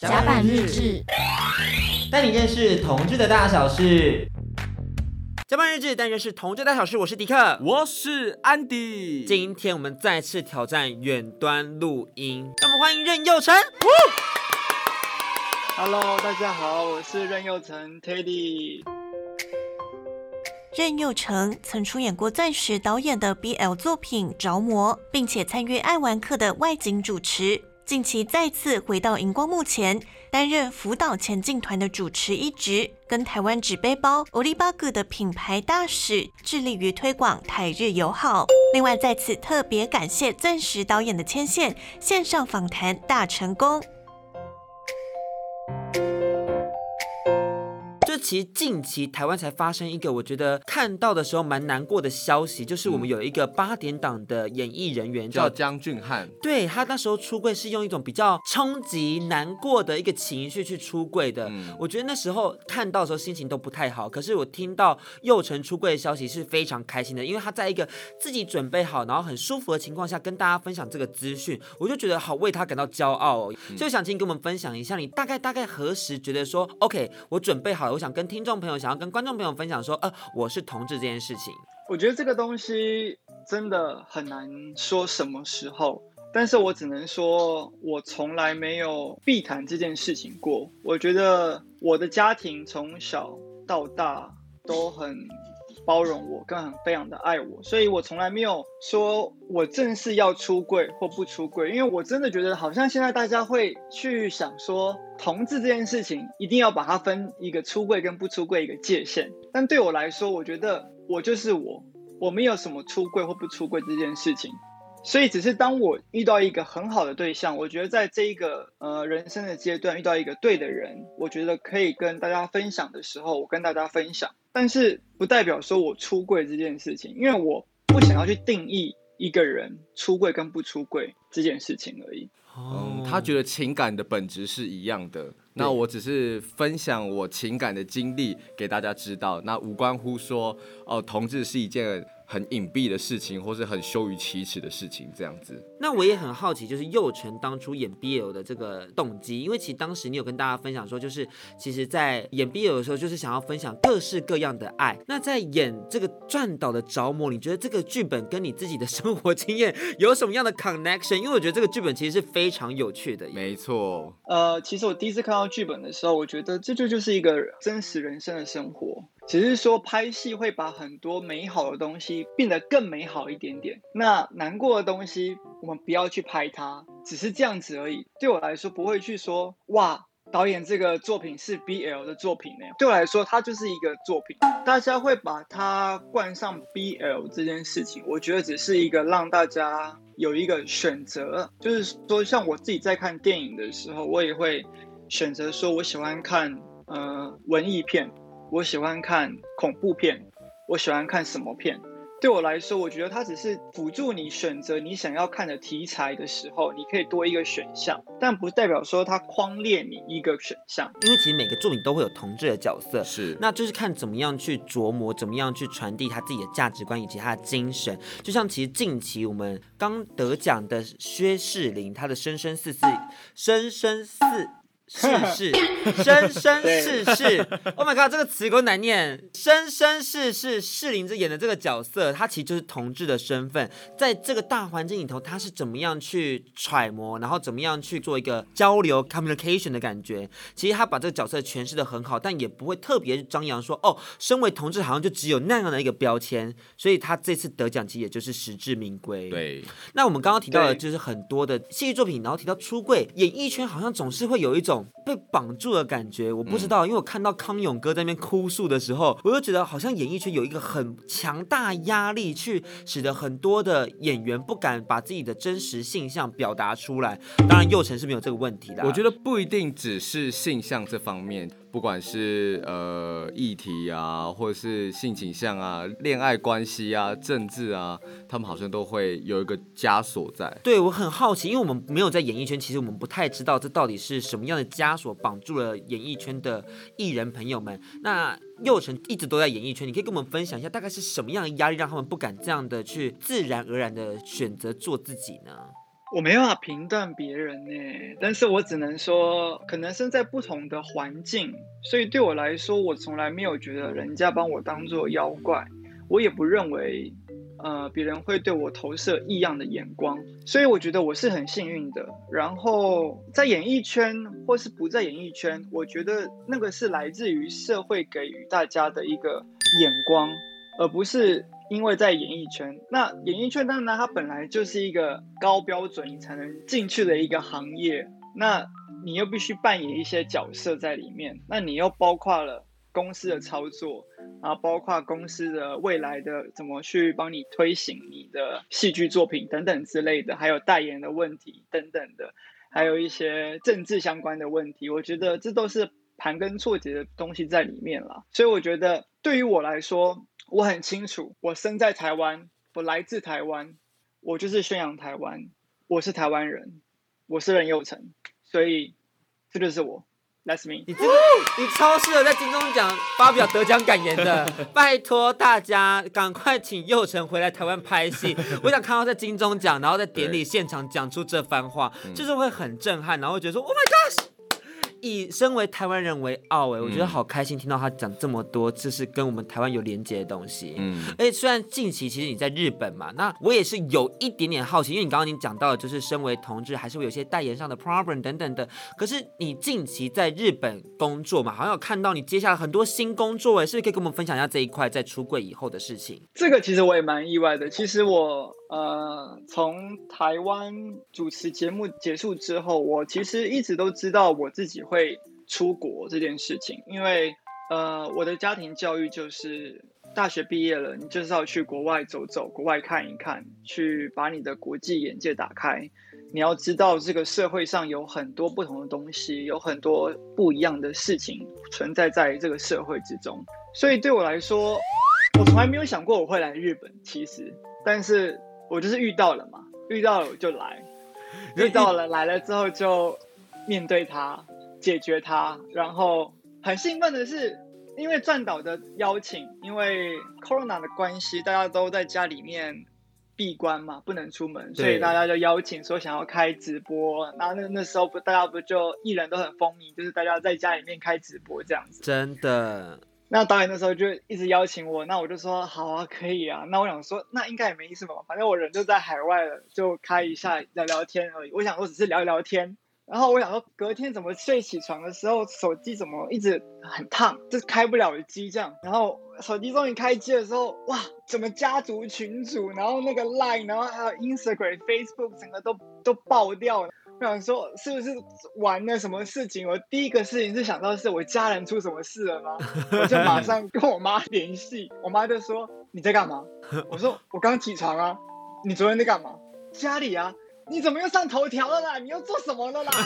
甲板日志，带你认识同志的大小事。甲板日志，带你认识同志大小事。我是迪克，我是安迪。今天我们再次挑战远端录音，让我们欢迎任佑成。Hello，大家好，我是任佑成 Teddy。任佑成曾出演过钻石导演的 BL 作品《着魔》，并且参与爱玩客的外景主持。近期再次回到荧光幕前，担任福岛前进团的主持一职，跟台湾纸背包欧利巴哥的品牌大使，致力于推广台日友好。另外，再次特别感谢钻石导演的牵线，线上访谈大成功。其实近期台湾才发生一个我觉得看到的时候蛮难过的消息，就是我们有一个八点档的演艺人员叫江俊汉，对，他那时候出柜是用一种比较冲击、难过的一个情绪去出柜的。嗯，我觉得那时候看到的时候心情都不太好。可是我听到佑成出柜的消息是非常开心的，因为他在一个自己准备好，然后很舒服的情况下跟大家分享这个资讯，我就觉得好为他感到骄傲哦。就想请你跟我们分享一下，你大概大概何时觉得说 OK，我准备好了，我想。跟听众朋友想要跟观众朋友分享说，呃，我是同志这件事情，我觉得这个东西真的很难说什么时候，但是我只能说，我从来没有避谈这件事情过。我觉得我的家庭从小到大都很。包容我，更很非常的爱我，所以我从来没有说我正式要出柜或不出柜，因为我真的觉得好像现在大家会去想说同志这件事情一定要把它分一个出柜跟不出柜一个界限，但对我来说，我觉得我就是我，我没有什么出柜或不出柜这件事情，所以只是当我遇到一个很好的对象，我觉得在这一个呃人生的阶段遇到一个对的人，我觉得可以跟大家分享的时候，我跟大家分享。但是不代表说我出柜这件事情，因为我不想要去定义一个人出柜跟不出柜这件事情而已。嗯，他觉得情感的本质是一样的。那我只是分享我情感的经历给大家知道，那无关乎说哦，同志是一件很隐蔽的事情，或是很羞于启齿的事情，这样子。那我也很好奇，就是佑成当初演 BL 的这个动机，因为其实当时你有跟大家分享说，就是其实，在演 BL 的时候，就是想要分享各式各样的爱。那在演这个转导的着魔，你觉得这个剧本跟你自己的生活经验有什么样的 connection？因为我觉得这个剧本其实是非常有趣的。没错。呃，其实我第一次看到剧本的时候，我觉得这就就是一个真实人生的生活。只是说拍戏会把很多美好的东西变得更美好一点点，那难过的东西我们不要去拍它，只是这样子而已。对我来说不会去说哇，导演这个作品是 BL 的作品呢。对我来说，它就是一个作品。大家会把它冠上 BL 这件事情，我觉得只是一个让大家有一个选择，就是说像我自己在看电影的时候，我也会选择说我喜欢看呃文艺片。我喜欢看恐怖片，我喜欢看什么片？对我来说，我觉得它只是辅助你选择你想要看的题材的时候，你可以多一个选项，但不代表说它框列你一个选项。因为其实每个作品都会有同志的角色，是，那就是看怎么样去琢磨，怎么样去传递他自己的价值观以及他的精神。就像其实近期我们刚得奖的薛仕凌，他的生生世世，生生世。世世，生生世世，Oh my god，这个词够难念。生生世世，世林这演的这个角色，他其实就是同志的身份，在这个大环境里头，他是怎么样去揣摩，然后怎么样去做一个交流 communication 的感觉。其实他把这个角色诠释的很好，但也不会特别张扬说，哦，身为同志好像就只有那样的一个标签。所以他这次得奖，其实也就是实至名归。对。那我们刚刚提到的就是很多的戏剧作品，然后提到出柜，演艺圈好像总是会有一种。被绑住的感觉，我不知道，因为我看到康永哥在那边哭诉的时候，我就觉得好像演艺圈有一个很强大压力，去使得很多的演员不敢把自己的真实性向表达出来。当然，佑成是没有这个问题的。我觉得不一定只是性向这方面。不管是呃议题啊，或者是性倾向啊、恋爱关系啊、政治啊，他们好像都会有一个枷锁在。对，我很好奇，因为我们没有在演艺圈，其实我们不太知道这到底是什么样的枷锁绑住了演艺圈的艺人朋友们。那佑成一直都在演艺圈，你可以跟我们分享一下，大概是什么样的压力让他们不敢这样的去自然而然的选择做自己呢？我没办法评断别人呢，但是我只能说，可能身在不同的环境，所以对我来说，我从来没有觉得人家把我当做妖怪，我也不认为，呃，别人会对我投射异样的眼光，所以我觉得我是很幸运的。然后在演艺圈或是不在演艺圈，我觉得那个是来自于社会给予大家的一个眼光，而不是。因为在演艺圈，那演艺圈当然它本来就是一个高标准你才能进去的一个行业，那你又必须扮演一些角色在里面，那你又包括了公司的操作，然后包括公司的未来的怎么去帮你推行你的戏剧作品等等之类的，还有代言的问题等等的，还有一些政治相关的问题，我觉得这都是盘根错节的东西在里面了，所以我觉得对于我来说。我很清楚，我生在台湾，我来自台湾，我就是宣扬台湾，我是台湾人，我是任佑成，所以这就是我，That's me。你真的，你超适合在金钟奖发表得奖感言的，拜托大家赶快请佑成回来台湾拍戏，我想看到在金钟奖，然后在典礼现场讲出这番话，就是会很震撼，然后会觉得说，Oh my gosh。以身为台湾人为傲哎，我觉得好开心听到他讲这么多，这是跟我们台湾有连接的东西。嗯，而且虽然近期其实你在日本嘛，那我也是有一点点好奇，因为你刚刚已经讲到了，就是身为同志还是会有些代言上的 problem 等等的。可是你近期在日本工作嘛，好像有看到你接下来很多新工作哎，是不是可以跟我们分享一下这一块在出柜以后的事情？这个其实我也蛮意外的。其实我呃从台湾主持节目结束之后，我其实一直都知道我自己。会出国这件事情，因为呃，我的家庭教育就是大学毕业了，你就是要去国外走走，国外看一看，去把你的国际眼界打开。你要知道，这个社会上有很多不同的东西，有很多不一样的事情存在在这个社会之中。所以对我来说，我从来没有想过我会来日本，其实，但是我就是遇到了嘛，遇到了我就来，遇到了来了之后就面对它。解决它，然后很兴奋的是，因为撰导的邀请，因为 Corona 的关系，大家都在家里面闭关嘛，不能出门，所以大家就邀请说想要开直播。然后那那时候不，大家不就艺人都很风靡，就是大家在家里面开直播这样子。真的。那导演那时候就一直邀请我，那我就说好啊，可以啊。那我想说，那应该也没什么，反正我人就在海外了，就开一下聊聊天而已。我想说只是聊一聊天。然后我想说，隔天怎么睡起床的时候，手机怎么一直很烫，就是开不了机这样。然后手机终于开机的时候，哇，怎么家族群组，然后那个 Line，然后还有 Instagram、Facebook，整个都都爆掉了。我想说，是不是玩了什么事情？我第一个事情是想到是我家人出什么事了吗？我就马上 跟我妈联系，我妈就说你在干嘛？我说我刚起床啊。你昨天在干嘛？家里啊。你怎么又上头条了啦？你又做什么了啦？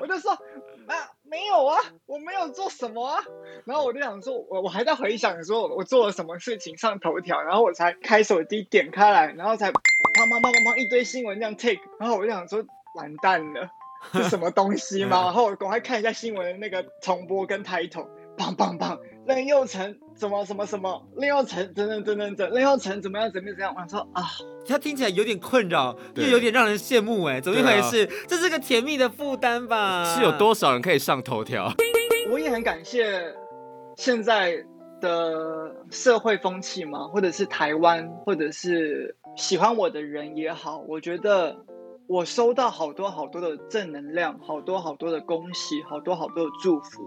我就说啊，没有啊，我没有做什么啊。然后我就想说，我我还在回想说我做了什么事情上头条，然后我才开手机点开来，然后才砰砰砰砰砰一堆新闻这样 take，然后我就想说完蛋了，是什么东西吗？然后我赶快看一下新闻的那个重播跟 title，砰砰砰。任佑成怎么什么什么？任佑成等等等等等，任佑成怎么样怎么样怎样？我说啊，他听起来有点困扰，又有点让人羡慕哎，怎么一回事？啊、这是个甜蜜的负担吧？是有多少人可以上头条？我也很感谢现在的社会风气嘛，或者是台湾，或者是喜欢我的人也好，我觉得我收到好多好多的正能量，好多好多的恭喜，好多好多的祝福。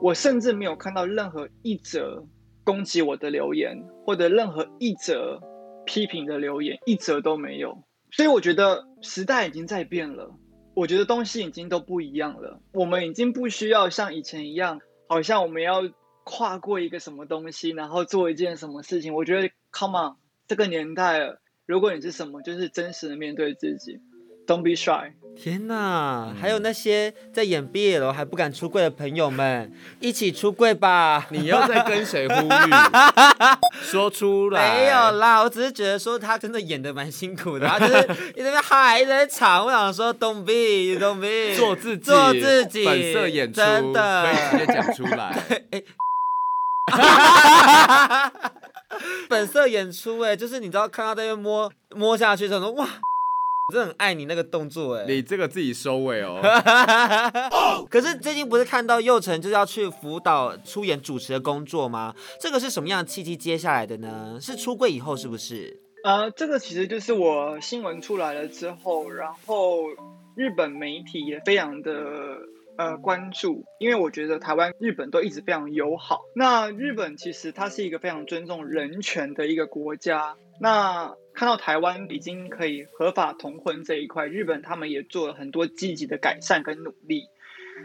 我甚至没有看到任何一则攻击我的留言，或者任何一则批评的留言，一则都没有。所以我觉得时代已经在变了，我觉得东西已经都不一样了。我们已经不需要像以前一样，好像我们要跨过一个什么东西，然后做一件什么事情。我觉得，come on，这个年代，如果你是什么，就是真实的面对自己。Don't be shy。天呐，还有那些在演 BL 还不敢出柜的朋友们，一起出柜吧！你又在跟谁呼吁？说出来。没有啦，我只是觉得说他真的演的蛮辛苦的，他 就是一直在嗨，一直在唱。我想说，Don't be，Don't be，做自己，做自己，本色演出，真的可以直接讲出来。本色演出哎，就是你知道看到在那边摸摸下去的时候，哇，我真的很爱你那个动作哎。你这个自己收尾哦。可是最近不是看到佑成就是要去辅导出演主持的工作吗？这个是什么样的契机接下来的呢？是出柜以后是不是？呃，这个其实就是我新闻出来了之后，然后日本媒体也非常的。呃，关注，因为我觉得台湾、日本都一直非常友好。那日本其实它是一个非常尊重人权的一个国家。那看到台湾已经可以合法同婚这一块，日本他们也做了很多积极的改善跟努力。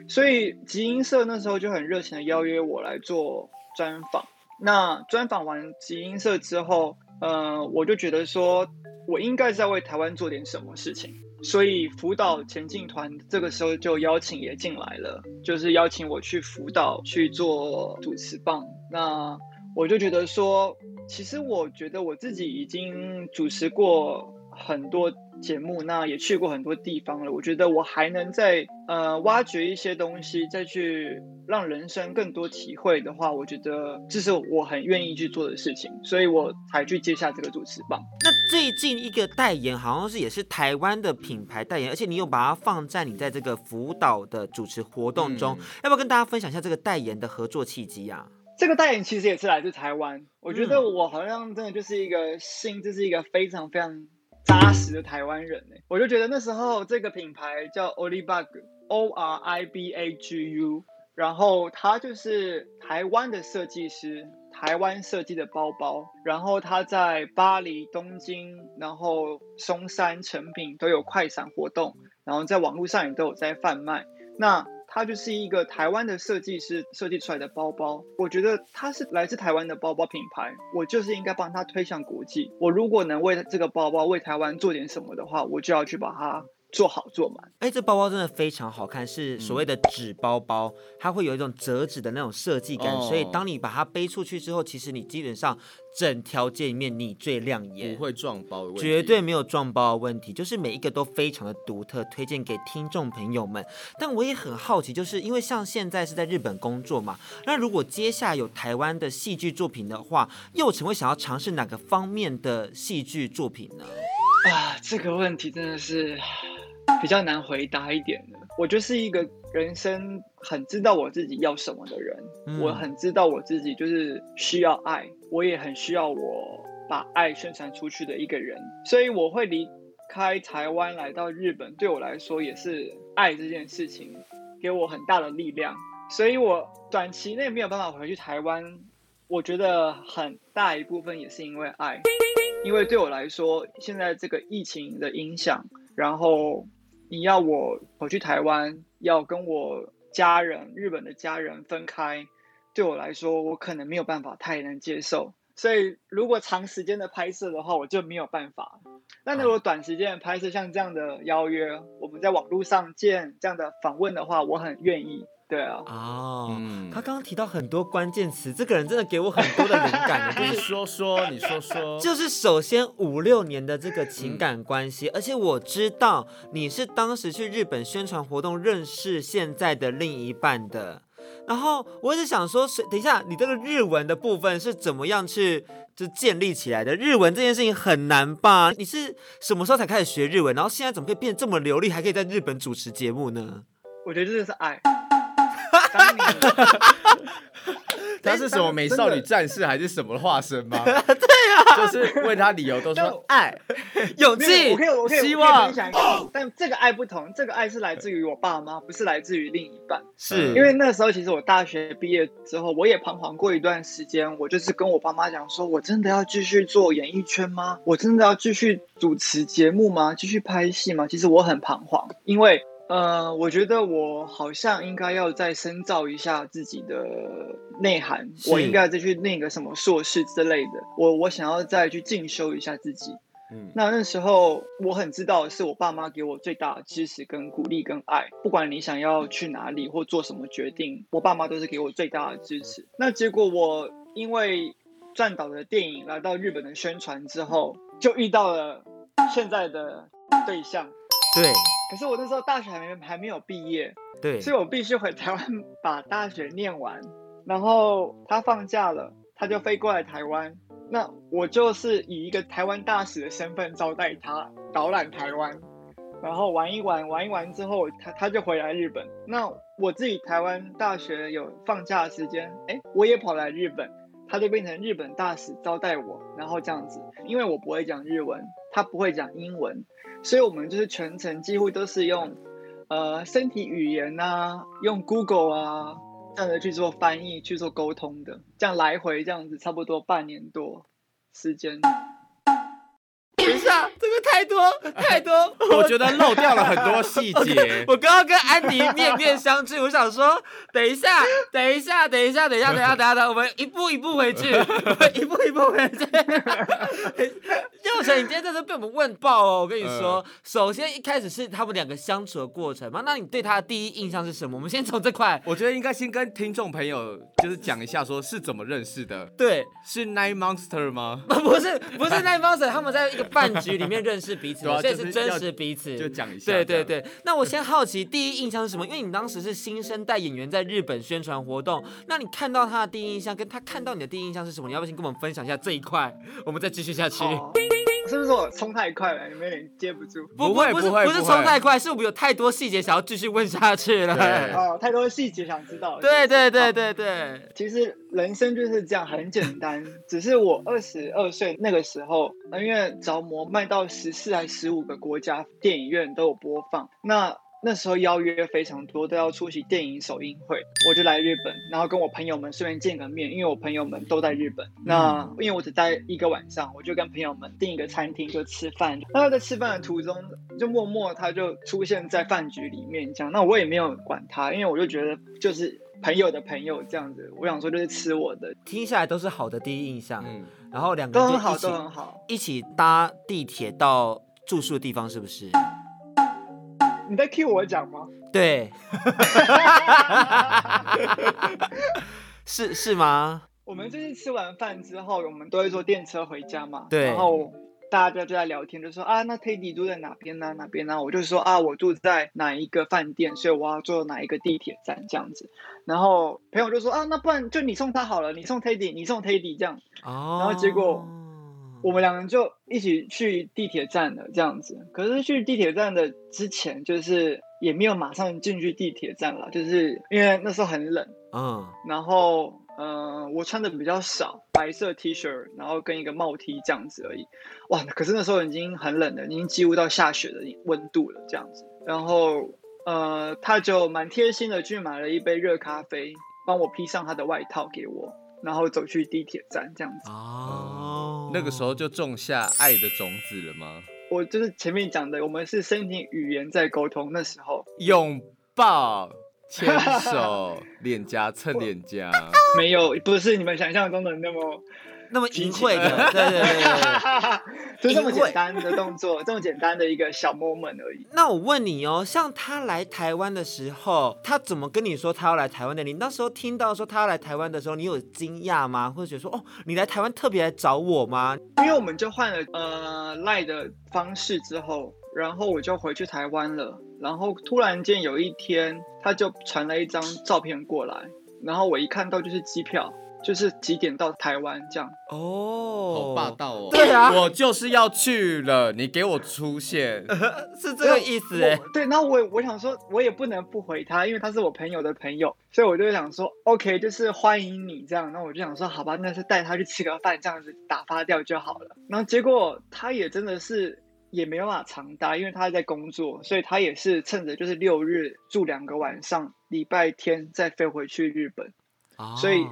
所以集英社那时候就很热情的邀约我来做专访。那专访完集英社之后，呃，我就觉得说我应该在为台湾做点什么事情。所以辅导前进团这个时候就邀请也进来了，就是邀请我去辅导去做主持棒。那我就觉得说，其实我觉得我自己已经主持过很多节目，那也去过很多地方了。我觉得我还能再呃挖掘一些东西，再去让人生更多体会的话，我觉得这是我很愿意去做的事情，所以我才去接下这个主持棒。那最近一个代言好像是也是台湾的品牌代言，而且你有把它放在你在这个辅导的主持活动中，嗯、要不要跟大家分享一下这个代言的合作契机啊？这个代言其实也是来自台湾，我觉得我好像真的就是一个心，就是一个非常非常。扎实的台湾人呢，我就觉得那时候这个品牌叫 Oribag，O R I B A G U，然后它就是台湾的设计师，台湾设计的包包，然后它在巴黎、东京，然后松山、成品都有快闪活动，然后在网络上也都有在贩卖。那它就是一个台湾的设计师设计出来的包包，我觉得它是来自台湾的包包品牌，我就是应该帮它推向国际。我如果能为这个包包为台湾做点什么的话，我就要去把它。做好做满，哎，这包包真的非常好看，是所谓的纸包包，嗯、它会有一种折纸的那种设计感，哦、所以当你把它背出去之后，其实你基本上整条街里面你最亮眼，不会撞包的问题，绝对没有撞包的问题，就是每一个都非常的独特，推荐给听众朋友们。但我也很好奇，就是因为像现在是在日本工作嘛，那如果接下来有台湾的戏剧作品的话，又成会想要尝试哪个方面的戏剧作品呢？啊，这个问题真的是。比较难回答一点的，我就是一个人生很知道我自己要什么的人，嗯、我很知道我自己就是需要爱，我也很需要我把爱宣传出去的一个人，所以我会离开台湾来到日本，对我来说也是爱这件事情给我很大的力量，所以我短期内没有办法回去台湾，我觉得很大一部分也是因为爱，因为对我来说现在这个疫情的影响，然后。你要我我去台湾，要跟我家人、日本的家人分开，对我来说，我可能没有办法太能接受。所以，如果长时间的拍摄的话，我就没有办法。那如果短时间的拍摄，像这样的邀约，我们在网络上见这样的访问的话，我很愿意。对啊，哦，嗯、他刚刚提到很多关键词，这个人真的给我很多的灵感。你说说，你说说，就是首先五六年的这个情感关系，嗯、而且我知道你是当时去日本宣传活动认识现在的另一半的。然后我一直想说，等一下，你这个日文的部分是怎么样去就建立起来的？日文这件事情很难吧？你是什么时候才开始学日文？然后现在怎么可以变这么流利，还可以在日本主持节目呢？我觉得这就是爱。他是什么美少女战士还是什么化身吗？对啊，就是问他理由都说爱、勇气、希望。但这个爱不同，这个爱是来自于我爸妈，不是来自于另一半。是因为那时候其实我大学毕业之后，我也彷徨过一段时间，我就是跟我爸妈讲说，我真的要继续做演艺圈吗？我真的要继续主持节目吗？继续拍戏吗？其实我很彷徨，因为。呃，我觉得我好像应该要再深造一下自己的内涵，我应该再去念个什么硕士之类的。我我想要再去进修一下自己。嗯，那那时候我很知道是我爸妈给我最大的支持跟鼓励跟爱，不管你想要去哪里或做什么决定，我爸妈都是给我最大的支持。那结果我因为撰导的电影来到日本的宣传之后，就遇到了现在的对象。对。可是我那时候大学还没还没有毕业，对，所以我必须回台湾把大学念完。然后他放假了，他就飞过来台湾，那我就是以一个台湾大使的身份招待他，导览台湾，然后玩一玩，玩一玩之后，他他就回来日本。那我自己台湾大学有放假的时间，哎，我也跑来日本，他就变成日本大使招待我，然后这样子，因为我不会讲日文，他不会讲英文，所以我们就是全程几乎都是用，呃，身体语言啊，用 Google 啊。这样的去做翻译、去做沟通的，这样来回这样子，差不多半年多时间。等一下，这个太多太多，我觉得漏掉了很多细节。我刚刚跟安妮面面相觑，我想说，等一下，等一下，等一下，等一下，等一下，等一下，我们一步一步回去，我们一步一步回去。佑成，你今天真的被我们问爆哦！我跟你说，呃、首先一开始是他们两个相处的过程嘛，那你对他的第一印象是什么？我们先从这块，我觉得应该先跟听众朋友就是讲一下，说是怎么认识的。对，是 Nine Monster 吗？不是，不是 Nine Monster，他们在一个饭局里面认识彼此，所以是真实彼此。就讲一下。对对对，那我先好奇第一印象是什么？因为你当时是新生代演员在日本宣传活动，那你看到他的第一印象，跟他看到你的第一印象是什么？你要不要先跟我们分享一下这一块？我们再继续下去。是不是我冲太快了？你们有点接不住。不会不会不是冲太快，是我们有太多细节想要继续问下去了。哦，太多细节想知道。对对对对对。其实人生就是这样，很简单。只是我二十二岁那个时候，因为着魔卖到十四还十五个国家电影院都有播放，那。那时候邀约非常多，都要出席电影首映会，我就来日本，然后跟我朋友们顺便见个面，因为我朋友们都在日本。那因为我只待一个晚上，我就跟朋友们订一个餐厅就吃饭。那他在吃饭的途中，就默默他就出现在饭局里面，这样。那我也没有管他，因为我就觉得就是朋友的朋友这样子。我想说就是吃我的，听下来都是好的第一印象。嗯，然后两个人都很好，都很好，一起搭地铁到住宿的地方，是不是？你在 cue 我讲吗？对，是是吗？我们就是吃完饭之后，我们都会坐电车回家嘛。对。然后大家就在聊天，就说啊，那 Teddy 住在哪边呢？哪边呢？我就说啊，我住在哪一个饭店，所以我要坐哪一个地铁站这样子。然后朋友就说啊，那不然就你送他好了，你送 Teddy，你送 Teddy 这样。哦。然后结果。我们两个人就一起去地铁站了，这样子。可是去地铁站的之前，就是也没有马上进去地铁站了，就是因为那时候很冷，嗯。然后，嗯、呃，我穿的比较少，白色 T 恤，然后跟一个帽 T 这样子而已。哇，可是那时候已经很冷了，已经几乎到下雪的温度了，这样子。然后，呃，他就蛮贴心的去买了一杯热咖啡，帮我披上他的外套给我。然后走去地铁站这样子哦，那个时候就种下爱的种子了吗？我就是前面讲的，我们是身体语言在沟通。那时候拥抱、牵手、脸颊蹭脸颊，没有，不是你们想象中的那么。那么淫秽的，对对对对，就这么简单的动作，这么简单的一个小 moment 而已。那我问你哦，像他来台湾的时候，他怎么跟你说他要来台湾的？你那时候听到说他要来台湾的时候，你有惊讶吗？或者说哦，你来台湾特别来找我吗？因为我们就换了呃赖的方式之后，然后我就回去台湾了。然后突然间有一天，他就传了一张照片过来，然后我一看到就是机票。就是几点到台湾这样哦，好霸道哦！对啊，我就是要去了，你给我出现，是这个意思。对，然后我我想说，我也不能不回他，因为他是我朋友的朋友，所以我就想说，OK，就是欢迎你这样。那我就想说，好吧，那是带他去吃个饭，这样子打发掉就好了。然后结果他也真的是也没有办法长待，因为他在工作，所以他也是趁着就是六日住两个晚上，礼拜天再飞回去日本。哦，所以。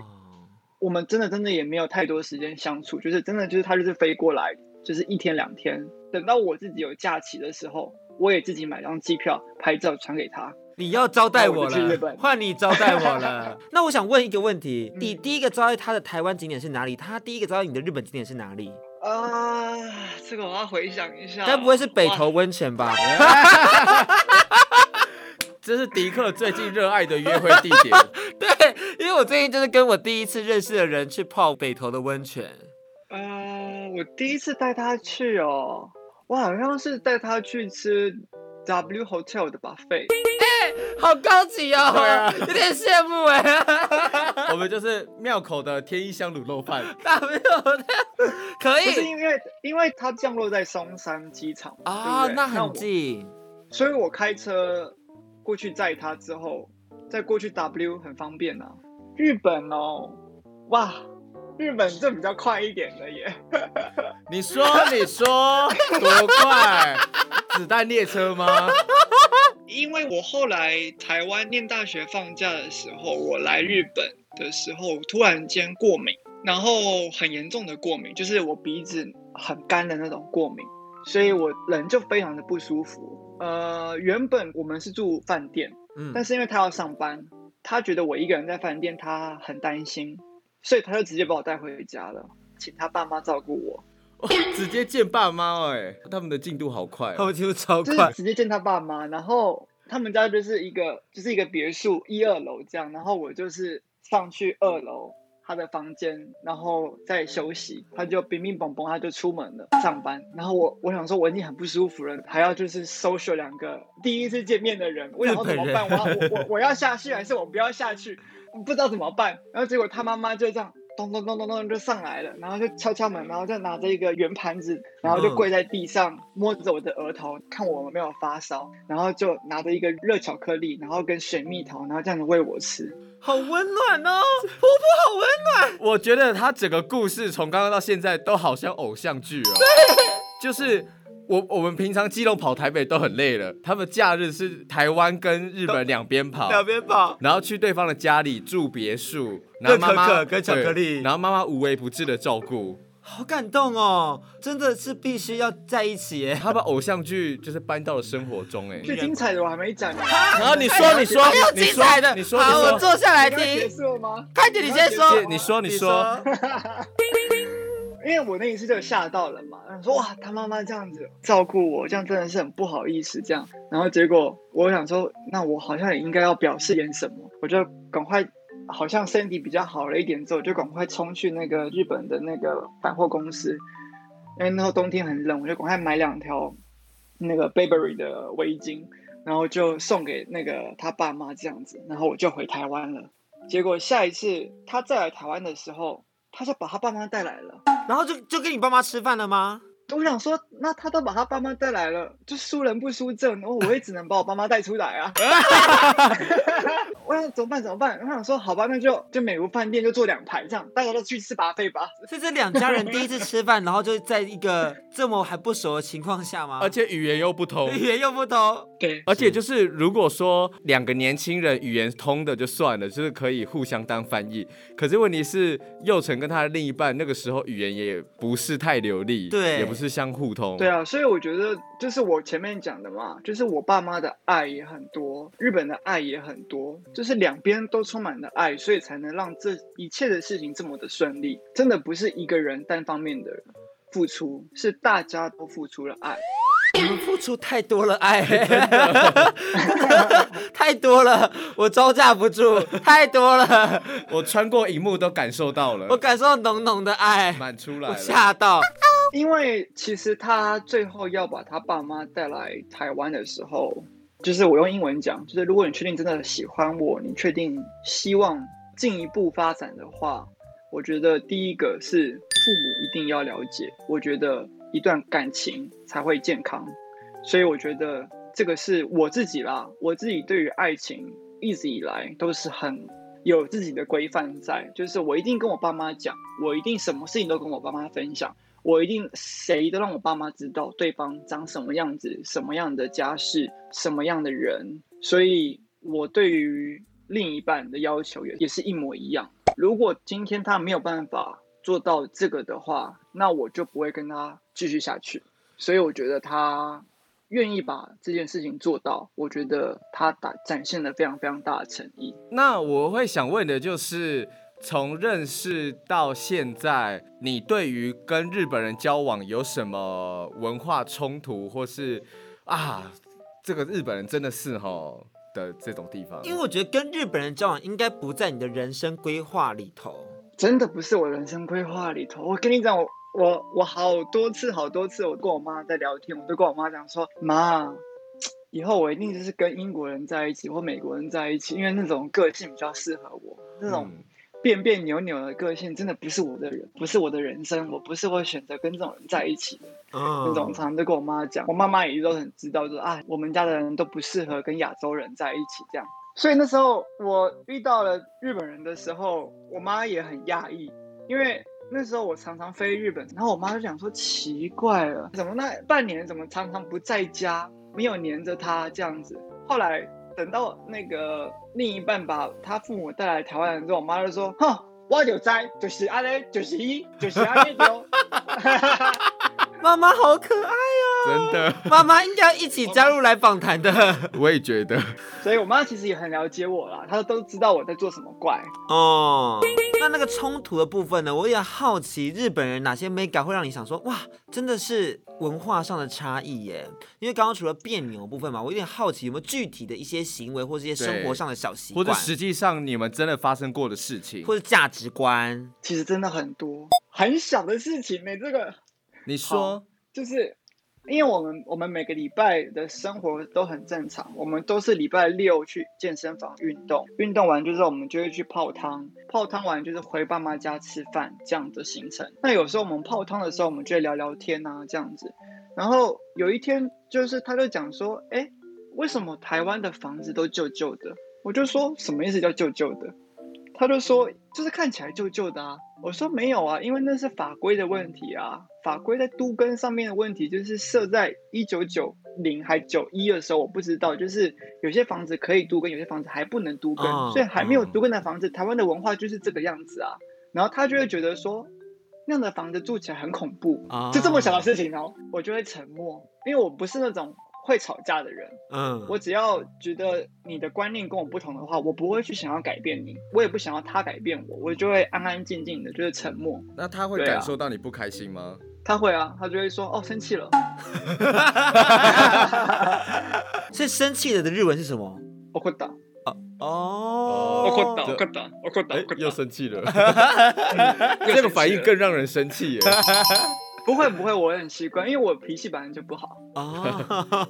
我们真的真的也没有太多时间相处，就是真的就是他就是飞过来，就是一天两天。等到我自己有假期的时候，我也自己买张机票、拍照传给他。你要招待我了，换你招待我了。那我想问一个问题：你第一个招待他的台湾景点是哪里？他第一个招待你的日本景点是哪里？啊，这个我要回想一下。该不会是北投温泉吧？这是迪克最近热爱的约会地点。对，因为我最近就是跟我第一次认识的人去泡北投的温泉。呃，我第一次带他去哦，我好像是带他去吃 W Hotel 的 buffet。哎好高级哦，啊有点羡慕哎。我们就是庙口的天一香卤肉饭，大没有的，可不是以因为因为它降落在松山机场啊，对对那很我近。所以我开车过去载他之后，再过去 W 很方便啊。日本哦，哇，日本这比较快一点的耶。你说你说多快？子弹列车吗？因为我后来台湾念大学放假的时候，我来日本的时候，突然间过敏，然后很严重的过敏，就是我鼻子很干的那种过敏，所以我人就非常的不舒服。呃，原本我们是住饭店，嗯但是因为他要上班，他觉得我一个人在饭店，他很担心，所以他就直接把我带回家了，请他爸妈照顾我。直接见爸妈哎，他们的进度好快哦。后期超就是快，直接见他爸妈，然后他们家就是一个就是一个别墅一二楼这样，然后我就是上去二楼他的房间，然后在休息，他就乒乒乓乓他就出门了上班，然后我我想说我已经很不舒服了，还要就是 social 两个第一次见面的人，我想说怎么办？我要我我我要下去还是我不要下去？不知道怎么办，然后结果他妈妈就这样。咚咚咚咚咚就上来了，然后就敲敲门，然后就拿着一个圆盘子，然后就跪在地上摸着我的额头，看我有没有发烧，然后就拿着一个热巧克力，然后跟水蜜桃，然后这样子喂我吃。好温暖哦，婆婆好温暖。我觉得他整个故事从刚刚到现在都好像偶像剧哦。就是我我们平常基隆跑台北都很累了，他们假日是台湾跟日本两边跑，两边跑，然后去对方的家里住别墅，然后妈妈跟巧克力然后妈妈无微不至的照顾。好感动哦，真的是必须要在一起耶。他把偶像剧就是搬到了生活中，哎，最精彩的我还没讲。呢，然后你说，你说，你说精彩的，你说，好，我坐下来你刚刚结听，束了吗？快点，你先说，你说，你说，因为我那一次就吓到了嘛，然后说哇，他妈妈这样子照顾我，这样真的是很不好意思这样。然后结果我想说，那我好像也应该要表示点什么，我就赶快，好像身体比较好了一点之后，就赶快冲去那个日本的那个百货公司，因为那时候冬天很冷，我就赶快买两条那个 Burberry 的围巾，然后就送给那个他爸妈这样子，然后我就回台湾了。结果下一次他再来台湾的时候，他就把他爸妈带来了。然后就就跟你爸妈吃饭了吗？我想说，那他都把他爸妈带来了，就输人不输阵，我我也只能把我爸妈带出来啊。我想怎么办？怎么办？我想说，好吧，那就就美如饭店就坐两排这样，大家都去吃 buffet 吧。是这两家人第一次吃饭，然后就在一个这么还不熟的情况下吗？而且语言又不通。语言又不通，对，而且就是，如果说两个年轻人语言通的就算了，就是可以互相当翻译。可是问题是，佑成跟他的另一半那个时候语言也不是太流利，对也不是是相互通。对啊，所以我觉得就是我前面讲的嘛，就是我爸妈的爱也很多，日本的爱也很多，就是两边都充满了爱，所以才能让这一切的事情这么的顺利。真的不是一个人单方面的付出，是大家都付出了爱。付出太多了爱，太多了，我招架不住，太多了，我穿过荧幕都感受到了，我感受到浓浓的爱，我满出来了。吓到。因为其实他最后要把他爸妈带来台湾的时候，就是我用英文讲，就是如果你确定真的喜欢我，你确定希望进一步发展的话，我觉得第一个是父母一定要了解，我觉得一段感情才会健康，所以我觉得这个是我自己啦，我自己对于爱情一直以来都是很有自己的规范在，就是我一定跟我爸妈讲，我一定什么事情都跟我爸妈分享。我一定谁都让我爸妈知道对方长什么样子，什么样的家世，什么样的人，所以我对于另一半的要求也也是一模一样。如果今天他没有办法做到这个的话，那我就不会跟他继续下去。所以我觉得他愿意把这件事情做到，我觉得他打展现了非常非常大的诚意。那我会想问的就是。从认识到现在，你对于跟日本人交往有什么文化冲突，或是啊，这个日本人真的是吼的这种地方？因为我觉得跟日本人交往应该不在你的人生规划里头，真的不是我人生规划里头。我跟你讲，我我我好多次好多次，我跟我妈在聊天，我都跟我妈讲说，妈，以后我一定就是跟英国人在一起或美国人在一起，因为那种个性比较适合我，那种别别扭扭的个性真的不是我的人，不是我的人生，我不是会选择跟这种人在一起的。嗯，那种常常都跟我妈讲，我妈妈也都很知道，就是啊，我们家的人都不适合跟亚洲人在一起这样。所以那时候我遇到了日本人的时候，我妈也很讶异，因为。那时候我常常飞日本，然后我妈就想说奇怪了，怎么那半年怎么常常不在家，没有黏着他这样子。后来等到那个另一半把他父母带来台湾之后，我妈就说：“哼，我就在，就是阿嘞，就是一，就是阿嘞丢。”妈妈好可爱哦，真的，妈妈应该一起加入来访谈的。我也觉得，所以我妈其实也很了解我啦，她都知道我在做什么怪哦。那那个冲突的部分呢？我也好奇日本人哪些美感会让你想说哇，真的是文化上的差异耶？因为刚刚除了别扭的部分嘛，我有点好奇有没有具体的一些行为或是一些生活上的小习惯，或者实际上你们真的发生过的事情，或者价值观，其实真的很多很小的事情呢，这个。你说，就是因为我们我们每个礼拜的生活都很正常，我们都是礼拜六去健身房运动，运动完就是我们就会去泡汤，泡汤完就是回爸妈家吃饭这样的行程。那有时候我们泡汤的时候，我们就会聊聊天啊这样子。然后有一天就是他就讲说，哎，为什么台湾的房子都旧旧的？我就说什么意思叫旧旧的？他就说就是看起来旧旧的啊。我说没有啊，因为那是法规的问题啊。法规在都根上面的问题，就是设在一九九零还九一的时候，我不知道，就是有些房子可以都根，有些房子还不能都根，哦、所以还没有都根的房子，台湾的文化就是这个样子啊。然后他就会觉得说，那样的房子住起来很恐怖，哦、就这么小的事情哦，我就会沉默，因为我不是那种。会吵架的人，嗯，我只要觉得你的观念跟我不同的话，我不会去想要改变你，我也不想要他改变我，我就会安安静静的，就是沉默。那他会感受到你不开心吗？啊、他会啊，他就会说哦，生气了。所以生气了的日文是什么？怒った。哦哦，怒った，怒った，怒った，又生气了。这个反应更让人生气耶。 不会不会，我很习惯，因为我脾气本来就不好啊。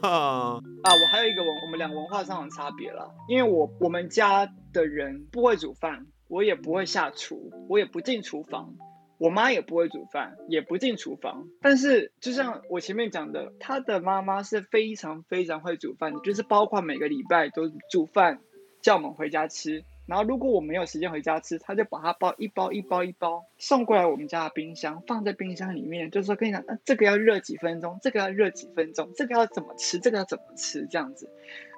啊，我还有一个文，我们两个文化上的差别了。因为我我们家的人不会煮饭，我也不会下厨，我也不进厨房。我妈也不会煮饭，也不进厨房。但是就像我前面讲的，她的妈妈是非常非常会煮饭的，就是包括每个礼拜都煮饭叫我们回家吃。然后如果我没有时间回家吃，他就把它包一包一包一包送过来我们家的冰箱，放在冰箱里面，就是说跟你讲，啊，这个要热几分钟，这个要热几分钟，这个要怎么吃，这个要怎么吃，这样子。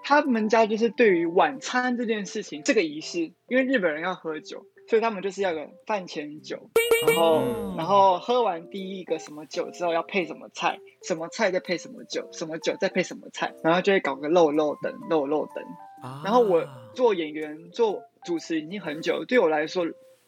他们家就是对于晚餐这件事情，这个仪式，因为日本人要喝酒，所以他们就是要个饭前酒，然后然后喝完第一个什么酒之后要配什么菜，什么菜再配什么酒，什么酒再配什么菜，然后就会搞个肉肉等肉肉等。然后我做演员做。主持已经很久了，对我来说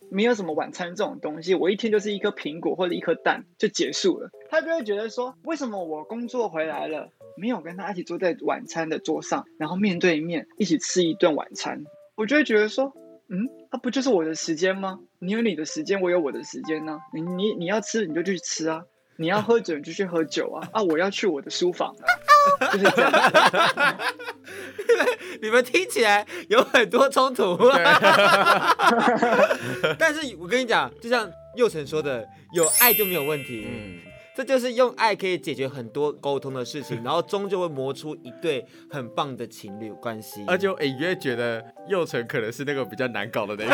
没有什么晚餐这种东西，我一天就是一颗苹果或者一颗蛋就结束了。他就会觉得说，为什么我工作回来了，没有跟他一起坐在晚餐的桌上，然后面对面一起吃一顿晚餐？我就会觉得说，嗯，那、啊、不就是我的时间吗？你有你的时间，我有我的时间呢、你你你要吃你就去吃啊，你要喝酒你就去喝酒啊。啊，我要去我的书房啊，就是这样。你 们你们听起来有很多冲突，但是我跟你讲，就像佑成说的，有爱就没有问题。嗯，这就是用爱可以解决很多沟通的事情，然后终究会磨出一对很棒的情侣关系。而且我隐约觉得佑成可能是那个比较难搞的那个。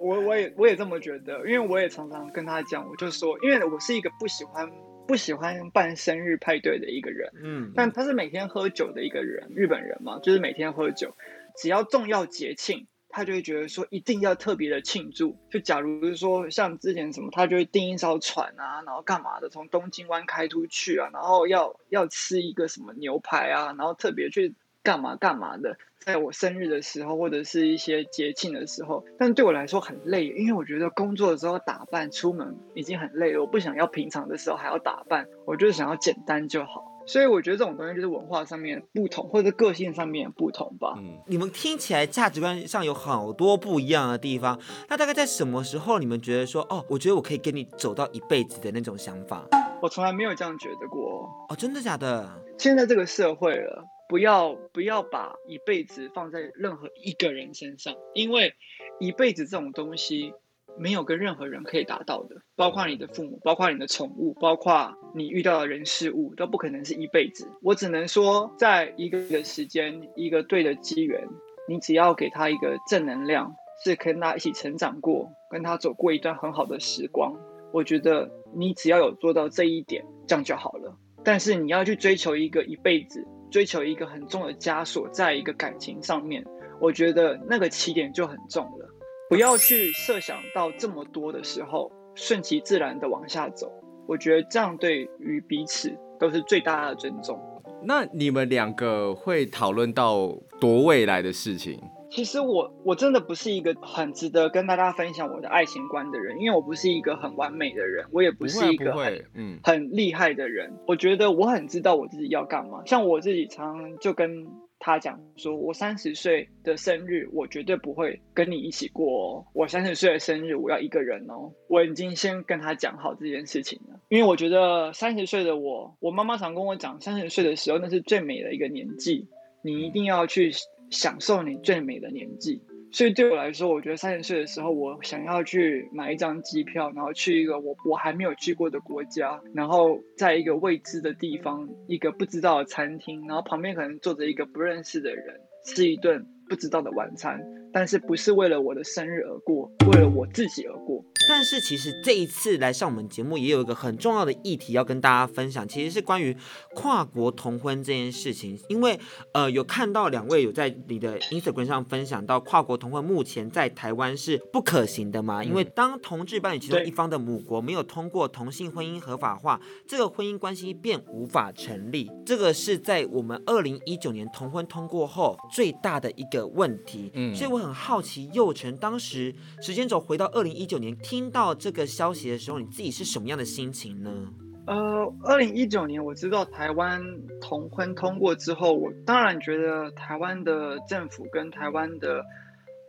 我我也我也这么觉得，因为我也常常跟他讲，我就说，因为我是一个不喜欢。不喜欢办生日派对的一个人，嗯，但他是每天喝酒的一个人，日本人嘛，就是每天喝酒，只要重要节庆，他就会觉得说一定要特别的庆祝。就假如是说像之前什么，他就会订一艘船啊，然后干嘛的，从东京湾开出去啊，然后要要吃一个什么牛排啊，然后特别去。干嘛干嘛的，在我生日的时候，或者是一些节庆的时候，但对我来说很累，因为我觉得工作的时候打扮出门已经很累了，我不想要平常的时候还要打扮，我就是想要简单就好。所以我觉得这种东西就是文化上面不同，或者个性上面不同吧。嗯，你们听起来价值观上有好多不一样的地方，那大概在什么时候你们觉得说，哦，我觉得我可以跟你走到一辈子的那种想法？我从来没有这样觉得过。哦，真的假的？现在这个社会了，不要不要把一辈子放在任何一个人身上，因为一辈子这种东西。没有跟任何人可以达到的，包括你的父母，包括你的宠物，包括你遇到的人事物，都不可能是一辈子。我只能说，在一个的时间，一个对的机缘，你只要给他一个正能量，是跟他一起成长过，跟他走过一段很好的时光。我觉得你只要有做到这一点，这样就好了。但是你要去追求一个一辈子，追求一个很重的枷锁，在一个感情上面，我觉得那个起点就很重了。不要去设想到这么多的时候，顺其自然的往下走。我觉得这样对于彼此都是最大的尊重。那你们两个会讨论到多未来的事情？其实我我真的不是一个很值得跟大家分享我的爱情观的人，因为我不是一个很完美的人，我也不是一个很嗯很厉害的人。我觉得我很知道我自己要干嘛。像我自己常常就跟。他讲说：“我三十岁的生日，我绝对不会跟你一起过哦。我三十岁的生日，我要一个人哦。我已经先跟他讲好这件事情了，因为我觉得三十岁的我，我妈妈常跟我讲，三十岁的时候那是最美的一个年纪，你一定要去享受你最美的年纪。”所以对我来说，我觉得三十岁的时候，我想要去买一张机票，然后去一个我我还没有去过的国家，然后在一个未知的地方，一个不知道的餐厅，然后旁边可能坐着一个不认识的人，吃一顿不知道的晚餐，但是不是为了我的生日而过，为了我自己而过。但是其实这一次来上我们节目，也有一个很重要的议题要跟大家分享，其实是关于跨国同婚这件事情。因为呃，有看到两位有在你的 Instagram 上分享到，跨国同婚目前在台湾是不可行的嘛？因为当同志伴侣其中一方的母国没有通过同性婚姻合法化，这个婚姻关系便无法成立。这个是在我们二零一九年同婚通过后最大的一个问题。嗯，所以我很好奇，幼成当时时间轴回到二零一九年听。听到这个消息的时候，你自己是什么样的心情呢？呃，二零一九年我知道台湾同婚通过之后，我当然觉得台湾的政府跟台湾的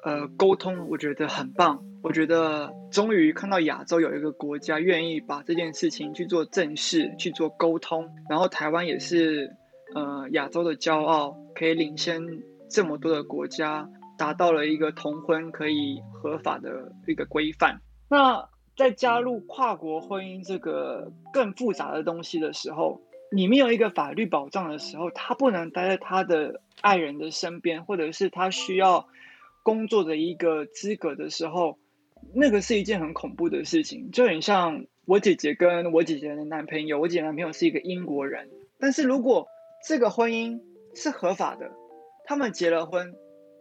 呃沟通，我觉得很棒。我觉得终于看到亚洲有一个国家愿意把这件事情去做正视，去做沟通，然后台湾也是呃亚洲的骄傲，可以领先这么多的国家，达到了一个同婚可以合法的一个规范。那在加入跨国婚姻这个更复杂的东西的时候，你没有一个法律保障的时候，他不能待在他的爱人的身边，或者是他需要工作的一个资格的时候，那个是一件很恐怖的事情。就很像我姐姐跟我姐姐的男朋友，我姐姐男朋友是一个英国人，但是如果这个婚姻是合法的，他们结了婚，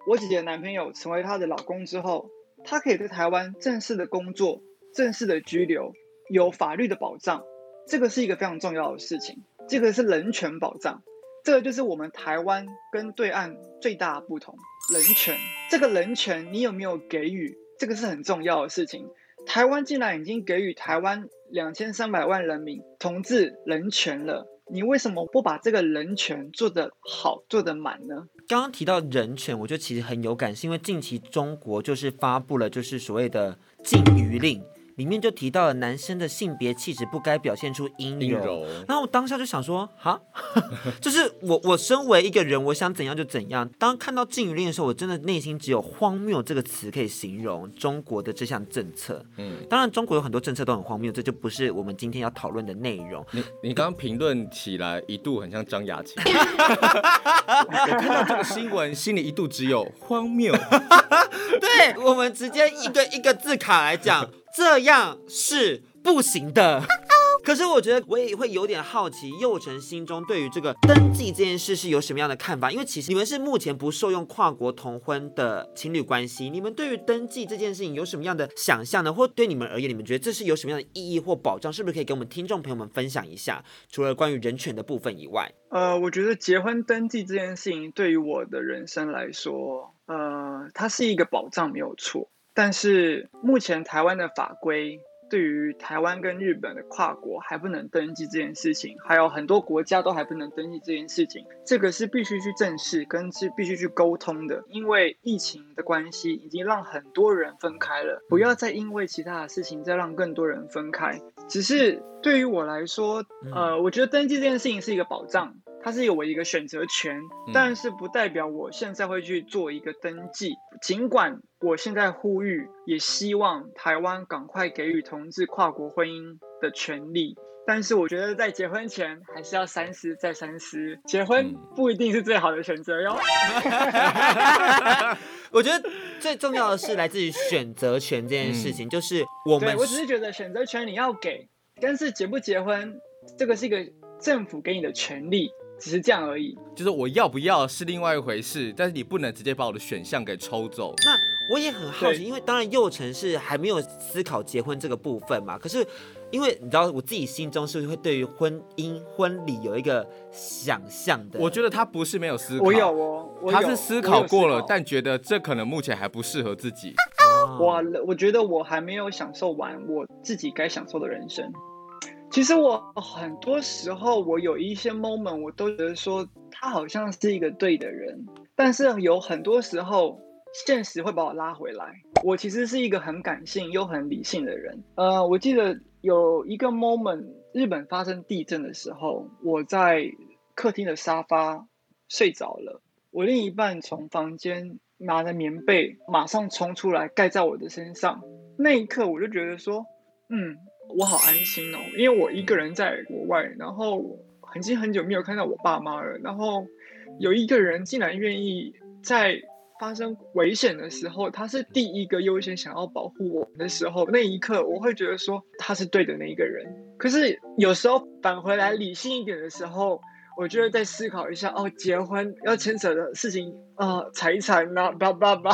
我姐姐的男朋友成为她的老公之后。他可以在台湾正式的工作、正式的居留，有法律的保障，这个是一个非常重要的事情。这个是人权保障，这个就是我们台湾跟对岸最大的不同。人权，这个人权你有没有给予？这个是很重要的事情。台湾竟然已经给予台湾两千三百万人民同志人权了。你为什么不把这个人权做得好、做得满呢？刚刚提到人权，我觉得其实很有感，是因为近期中国就是发布了就是所谓的禁渔令。里面就提到了男生的性别气质不该表现出阴柔，柔，然后我当下就想说，哈，就是我我身为一个人，我想怎样就怎样。当看到禁语令的时候，我真的内心只有荒谬这个词可以形容中国的这项政策。嗯，当然中国有很多政策都很荒谬，这就不是我们今天要讨论的内容。你你刚刚评论起来一度很像张雅琴，我看到这个新闻，心里一度只有荒谬。对，我们直接一个一个字卡来讲。这样是不行的。可是我觉得我也会有点好奇，幼成心中对于这个登记这件事是有什么样的看法？因为其实你们是目前不受用跨国同婚的情侣关系，你们对于登记这件事情有什么样的想象呢？或对你们而言，你们觉得这是有什么样的意义或保障？是不是可以给我们听众朋友们分享一下？除了关于人权的部分以外，呃，我觉得结婚登记这件事情对于我的人生来说，呃，它是一个保障，没有错。但是目前台湾的法规对于台湾跟日本的跨国还不能登记这件事情，还有很多国家都还不能登记这件事情，这个是必须去正视，跟是必须去沟通的。因为疫情的关系，已经让很多人分开了，不要再因为其他的事情再让更多人分开。只是对于我来说，呃，我觉得登记这件事情是一个保障。它是有我一个选择权，但是不代表我现在会去做一个登记。尽管我现在呼吁，也希望台湾赶快给予同志跨国婚姻的权利，但是我觉得在结婚前还是要三思再三思。结婚不一定是最好的选择哟。我觉得最重要的是来自于选择权这件事情，就是我们，我只是觉得选择权你要给，但是结不结婚，这个是一个政府给你的权利。只是这样而已，就是我要不要是另外一回事，但是你不能直接把我的选项给抽走。那我也很好奇，因为当然幼成是还没有思考结婚这个部分嘛。可是因为你知道，我自己心中是不是会对于婚姻婚礼有一个想象的？我觉得他不是没有思考，我有哦，我有他是思考过了，但觉得这可能目前还不适合自己。我我觉得我还没有享受完我自己该享受的人生。其实我很多时候，我有一些 moment，我都觉得说他好像是一个对的人，但是有很多时候，现实会把我拉回来。我其实是一个很感性又很理性的人。呃，我记得有一个 moment，日本发生地震的时候，我在客厅的沙发睡着了，我另一半从房间拿着棉被，马上冲出来盖在我的身上。那一刻，我就觉得说，嗯。我好安心哦，因为我一个人在国外，然后很近很久没有看到我爸妈了，然后有一个人竟然愿意在发生危险的时候，他是第一个优先想要保护我的时候，那一刻我会觉得说他是对的那一个人。可是有时候返回来理性一点的时候。我就会再思考一下哦，结婚要牵扯的事情啊，财产呐，叭叭叭，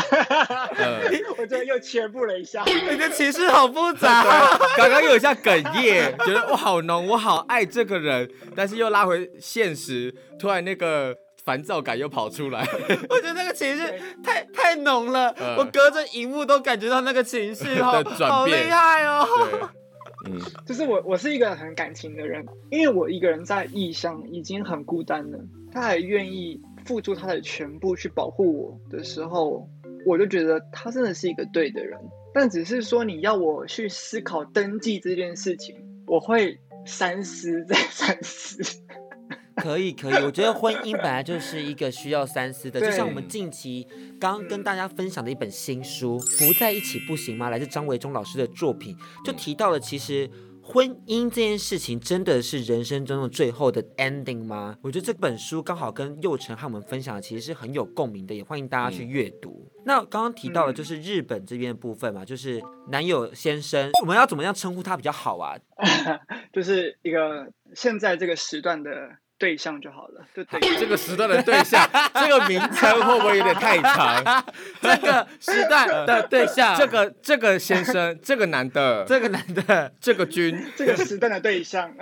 我就又切步了一下，你的情绪好复杂 刚刚有一下哽咽，觉得我好浓，我好爱这个人，但是又拉回现实，突然那个烦躁感又跑出来，我觉得那个情绪太太浓了，呃、我隔着荧幕都感觉到那个情绪好好厉害哦。嗯，就是我，我是一个很感情的人，因为我一个人在异乡已经很孤单了，他还愿意付出他的全部去保护我的时候，我就觉得他真的是一个对的人。但只是说你要我去思考登记这件事情，我会三思再三思。可以可以，我觉得婚姻本来就是一个需要三思的，就像我们近期刚跟大家分享的一本新书《不在一起不行吗》，来自张维忠老师的作品，就提到了其实婚姻这件事情真的是人生中的最后的 ending 吗？我觉得这本书刚好跟佑成和我们分享的其实是很有共鸣的，也欢迎大家去阅读。嗯、那刚刚提到的就是日本这边的部分嘛，就是男友先生，我们要怎么样称呼他比较好啊？就是一个现在这个时段的。对象就好了，对，这个时段的对象，这个名称会不会有点太长？这个时段的对象，这个这个先生，这个男的，这个男的，这个君，这个时段的对象。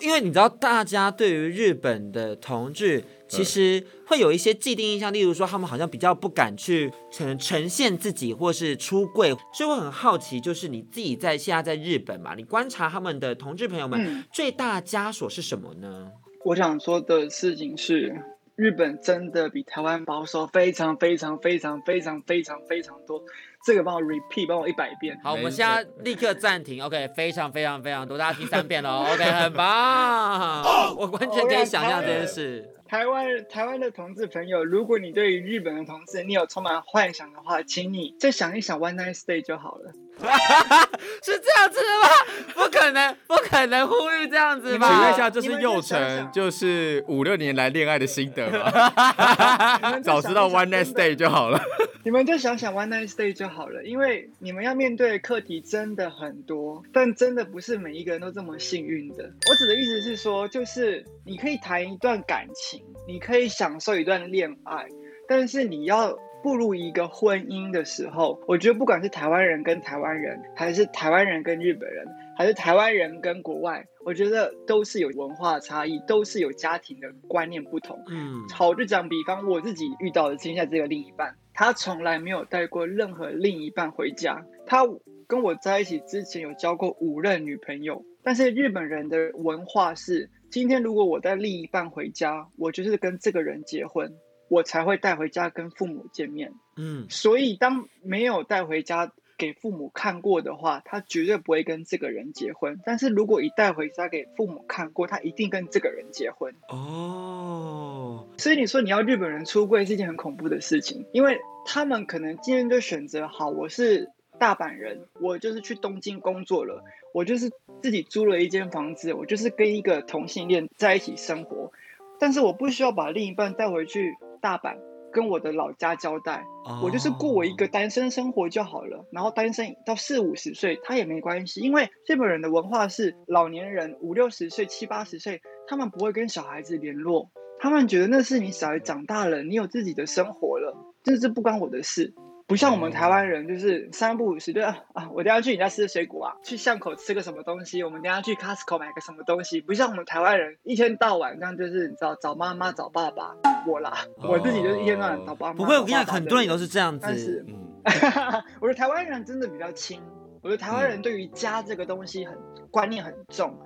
因为你知道，大家对于日本的同志，其实会有一些既定印象，例如说他们好像比较不敢去呈呈现自己，或是出柜，所以我很好奇，就是你自己在现在在日本嘛，你观察他们的同志朋友们、嗯、最大枷锁是什么呢？我想说的事情是，日本真的比台湾保守非常非常非常非常非常非常多。这个帮我 repeat，帮我一百遍。好，我们现在立刻暂停。OK，非常非常非常多，大家听三遍喽。OK，很棒。我完全可以想象这件事。台湾台湾的同志朋友，如果你对于日本的同志你有充满幻想的话，请你再想一想 One Night Stay 就好了。是这样子的吗？不可能，不可能呼吁这样子吧？请问一下，这是幼成，就是五六年来恋爱的心得吗？早知道 One Night Stay 就好了。你们就想想 One Night Stay 就好了，因为你们要面对的课题真的很多，但真的不是每一个人都这么幸运的。我指的意思是说，就是你可以谈一段感情，你可以享受一段恋爱，但是你要步入一个婚姻的时候，我觉得不管是台湾人跟台湾人，还是台湾人跟日本人，还是台湾人跟国外，我觉得都是有文化差异，都是有家庭的观念不同。嗯，好，就讲比方我自己遇到的现在这个另一半。他从来没有带过任何另一半回家，他跟我在一起之前有交过五任女朋友，但是日本人的文化是，今天如果我带另一半回家，我就是跟这个人结婚，我才会带回家跟父母见面。嗯，所以当没有带回家给父母看过的话，他绝对不会跟这个人结婚。但是如果一带回家给父母看过，他一定跟这个人结婚。哦，所以你说你要日本人出柜是一件很恐怖的事情，因为他们可能今天就选择好，我是大阪人，我就是去东京工作了，我就是自己租了一间房子，我就是跟一个同性恋在一起生活，但是我不需要把另一半带回去大阪。跟我的老家交代，oh. 我就是过我一个单身生活就好了，然后单身到四五十岁他也没关系，因为日本人的文化是老年人五六十岁、七八十岁，他们不会跟小孩子联络，他们觉得那是你小孩长大了，你有自己的生活了，这是不关我的事。不像我们台湾人，就是三不五时对啊，啊，我等下去你家吃水果啊，去巷口吃个什么东西，我们等下去 Costco 买个什么东西。不像我们台湾人一天到晚这样，就是你知道找妈妈找爸爸，我啦，我自己就是一天到晚找爸妈。不会，我跟你讲，很多人也都是这样子。但是，嗯，我觉得台湾人真的比较轻，我觉得台湾人对于家这个东西很观念很重。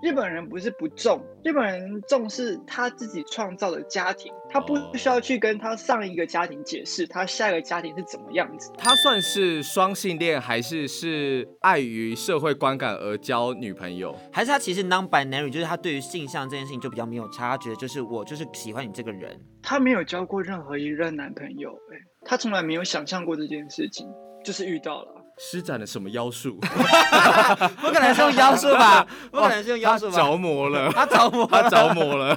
日本人不是不重，日本人重视他自己创造的家庭，他不需要去跟他上一个家庭解释他下一个家庭是怎么样子。他算是双性恋，还是是碍于社会观感而交女朋友？还是他其实 non-binary，就是他对于性向这件事情就比较没有差，觉就是我就是喜欢你这个人。他没有交过任何一任男朋友，欸，他从来没有想象过这件事情，就是遇到了。施展了什么妖术？不可能是用妖术吧？不可能是用妖术吧？着魔了，他着魔，他着魔了。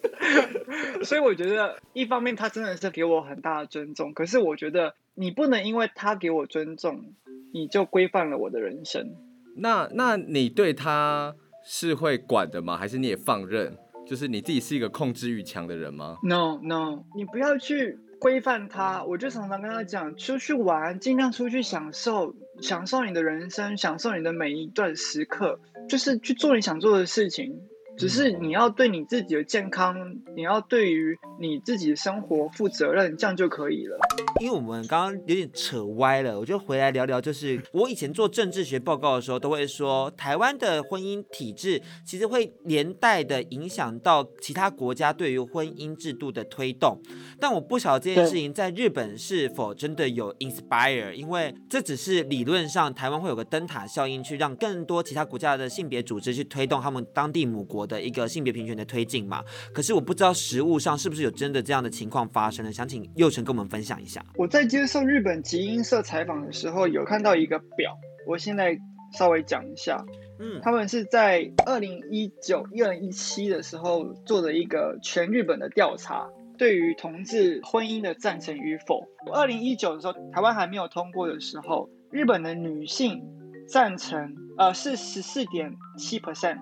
所以我觉得，一方面他真的是给我很大的尊重，可是我觉得你不能因为他给我尊重，你就规范了我的人生。那那你对他是会管的吗？还是你也放任？就是你自己是一个控制欲强的人吗？No No，你不要去。规范他，我就常常跟他讲，出去玩，尽量出去享受，享受你的人生，享受你的每一段时刻，就是去做你想做的事情。只是你要对你自己的健康，你要对于你自己的生活负责任，这样就可以了。因为我们刚刚有点扯歪了，我就回来聊聊。就是我以前做政治学报告的时候，都会说台湾的婚姻体制其实会连带的影响到其他国家对于婚姻制度的推动。但我不晓得这件事情在日本是否真的有 inspire，因为这只是理论上台湾会有个灯塔效应，去让更多其他国家的性别组织去推动他们当地母国的一个性别平权的推进嘛，可是我不知道实物上是不是有真的这样的情况发生呢？想请佑成跟我们分享一下。我在接受日本集英社采访的时候，有看到一个表，我现在稍微讲一下。嗯，他们是在二零一九、二零一七的时候做的一个全日本的调查，对于同志婚姻的赞成与否。二零一九的时候，台湾还没有通过的时候，日本的女性赞成呃是十四点七 percent，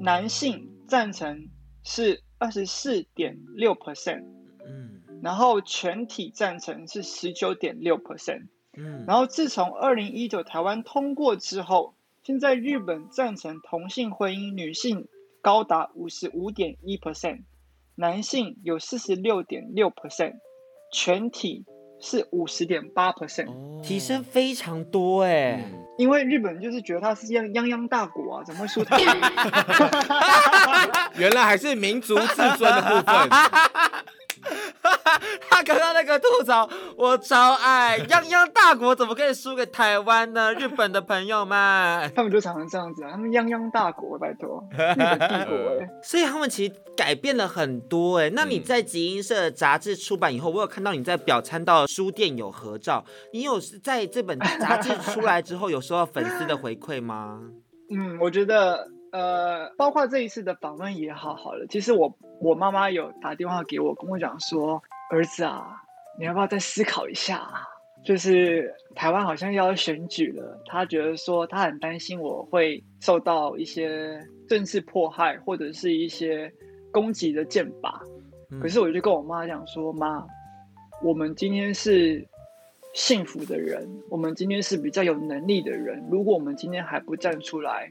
男性。赞成是二十四点六 percent，嗯，然后全体赞成是十九点六 percent，嗯，然后自从二零一九台湾通过之后，现在日本赞成同性婚姻女性高达五十五点一 percent，男性有四十六点六 percent，全体是五十点八 percent，提升非常多哎。嗯因为日本就是觉得他是泱泱泱大国啊，怎么会输他？原来还是民族自尊的部分。他刚刚那个吐槽我超爱，泱泱大国怎么可以输给台湾呢？日本的朋友们，他们就常常这样子啊，他们泱泱大国，拜托，日本帝国哎。所以他们其实改变了很多哎。那你在集英社杂志出版以后，我有看到你在表参道书店有合照，你有在这本杂志出来之后有收到粉丝的回馈吗？嗯，我觉得。呃，包括这一次的访问也好好了。其实我我妈妈有打电话给我，跟我讲说，儿子啊，你要不要再思考一下？就是台湾好像要选举了，他觉得说他很担心我会受到一些政治迫害或者是一些攻击的箭靶。嗯。可是我就跟我妈讲说，妈，我们今天是幸福的人，我们今天是比较有能力的人。如果我们今天还不站出来，